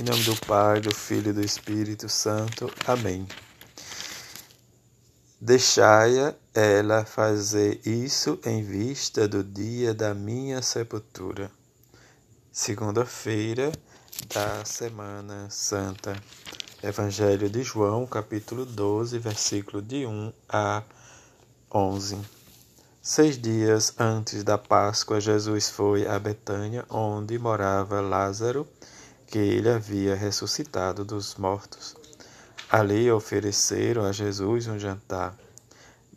Em nome do Pai, do Filho e do Espírito Santo. Amém. Deixai-a ela fazer isso em vista do dia da minha sepultura. Segunda-feira da Semana Santa. Evangelho de João, capítulo 12, versículo de 1 a 11. Seis dias antes da Páscoa, Jesus foi a Betânia, onde morava Lázaro, que ele havia ressuscitado dos mortos. Ali ofereceram a Jesus um jantar.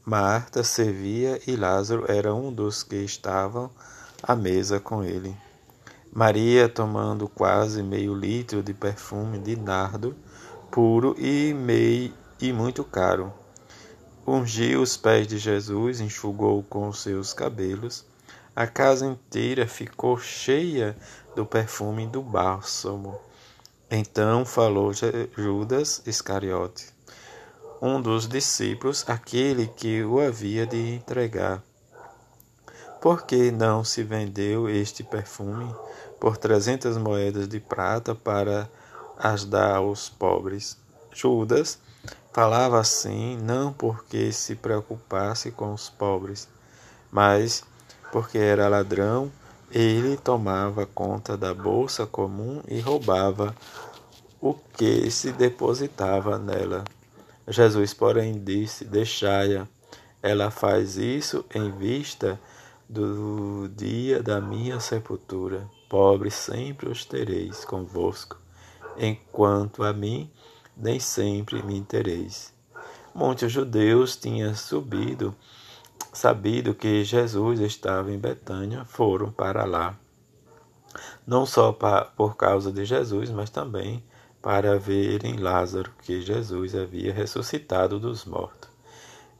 Marta servia e Lázaro era um dos que estavam à mesa com ele. Maria, tomando quase meio litro de perfume de nardo puro e, meio, e muito caro, ungiu os pés de Jesus, enxugou com seus cabelos. A casa inteira ficou cheia do perfume do bálsamo. Então falou Judas Iscariote, um dos discípulos, aquele que o havia de entregar. Por que não se vendeu este perfume por trezentas moedas de prata para as dar aos pobres? Judas Falava assim não porque se preocupasse com os pobres, mas porque era ladrão, ele tomava conta da bolsa comum e roubava o que se depositava nela. Jesus, porém, disse: Deixai-a, ela faz isso em vista do dia da minha sepultura. Pobres sempre os tereis convosco, enquanto a mim nem sempre me tereis. Muitos judeus tinham subido, sabido que Jesus estava em Betânia, foram para lá. Não só por causa de Jesus, mas também para verem Lázaro, que Jesus havia ressuscitado dos mortos.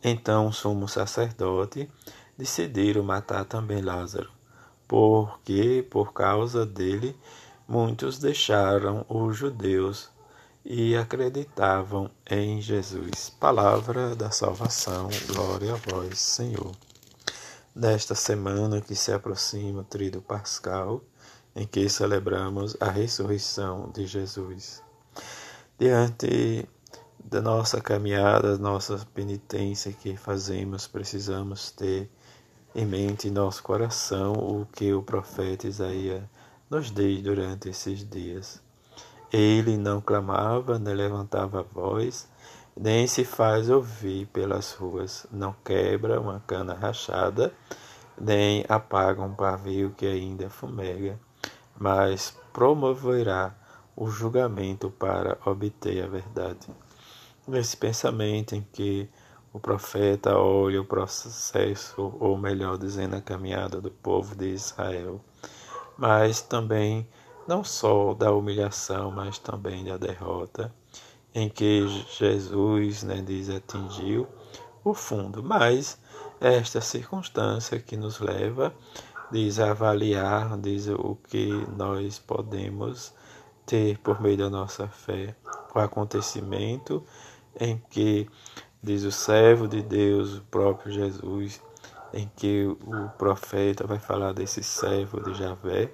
Então o sumo sacerdote decidiram matar também Lázaro, porque por causa dele muitos deixaram os judeus e acreditavam em Jesus. Palavra da salvação, glória a vós, Senhor. Nesta semana que se aproxima o Tríduo Pascal, em que celebramos a ressurreição de Jesus. Diante da nossa caminhada, nossa penitência que fazemos, precisamos ter em mente em nosso coração o que o profeta Isaías nos diz durante esses dias. Ele não clamava, nem levantava a voz, nem se faz ouvir pelas ruas, não quebra uma cana rachada, nem apaga um pavio que ainda fumega, mas promoverá o julgamento para obter a verdade. Nesse pensamento em que o profeta olha o processo, ou melhor dizendo, a caminhada do povo de Israel, mas também não só da humilhação, mas também da derrota, em que Jesus, né, diz, atingiu o fundo. Mas esta circunstância que nos leva, diz, avaliar, diz, o que nós podemos ter por meio da nossa fé, o acontecimento em que, diz o servo de Deus, o próprio Jesus, em que o profeta vai falar desse servo de Javé,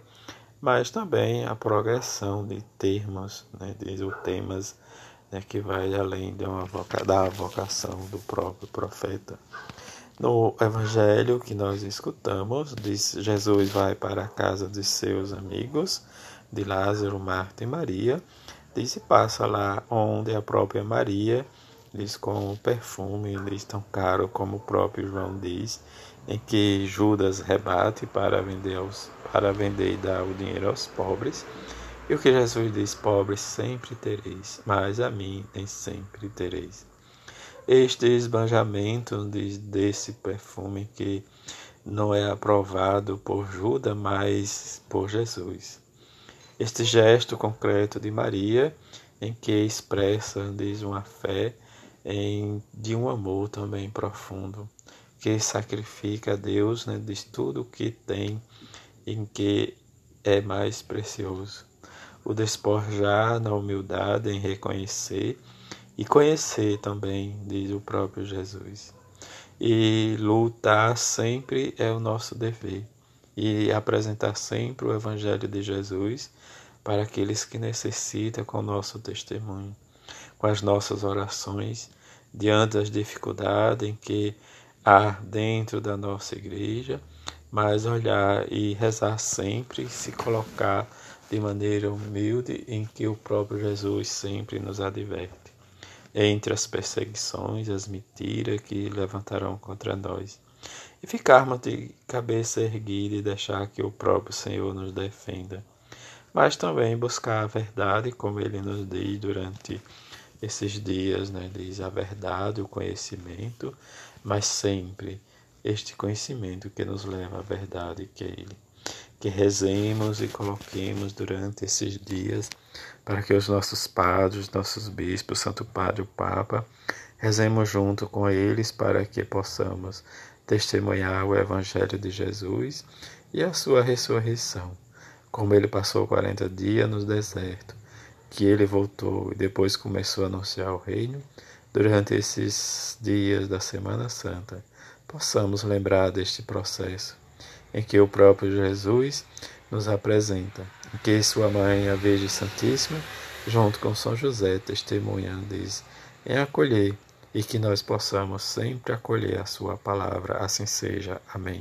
mas também a progressão de termos, né, de temas né, que vai além de uma voca, da vocação do próprio profeta. No evangelho que nós escutamos, diz Jesus vai para a casa de seus amigos, de Lázaro, Marta e Maria, diz e passa lá onde a própria Maria diz com o perfume, diz tão caro como o próprio João diz, em que Judas rebate para vender, aos, para vender e dar o dinheiro aos pobres. E o que Jesus diz: pobres sempre tereis, mas a mim nem sempre tereis. Este esbanjamento desse perfume que não é aprovado por Judas, mas por Jesus. Este gesto concreto de Maria, em que expressa, diz, uma fé em, de um amor também profundo que sacrifica a Deus, né, diz tudo o que tem em que é mais precioso. O despojar na humildade em reconhecer e conhecer também, diz o próprio Jesus. E lutar sempre é o nosso dever. E apresentar sempre o Evangelho de Jesus para aqueles que necessitam com o nosso testemunho, com as nossas orações, diante das dificuldades em que há dentro da nossa igreja, mas olhar e rezar sempre, se colocar de maneira humilde em que o próprio Jesus sempre nos adverte. Entre as perseguições, as mentiras que levantarão contra nós, e ficarmos de cabeça erguida e deixar que o próprio Senhor nos defenda. Mas também buscar a verdade, como ele nos diz durante esses dias, né? Diz a verdade, o conhecimento, mas sempre este conhecimento que nos leva à verdade, que é Ele. Que rezemos e coloquemos durante esses dias para que os nossos padres, nossos bispos, Santo Padre, o Papa, rezemos junto com eles para que possamos testemunhar o Evangelho de Jesus e a sua ressurreição, como ele passou 40 dias no deserto, que ele voltou e depois começou a anunciar o reino, durante esses dias da Semana Santa, possamos lembrar deste processo em que o próprio Jesus nos apresenta, em que sua mãe, a Virgem Santíssima, junto com São José, testemunham, diz, em acolher e que nós possamos sempre acolher a sua palavra, assim seja. Amém.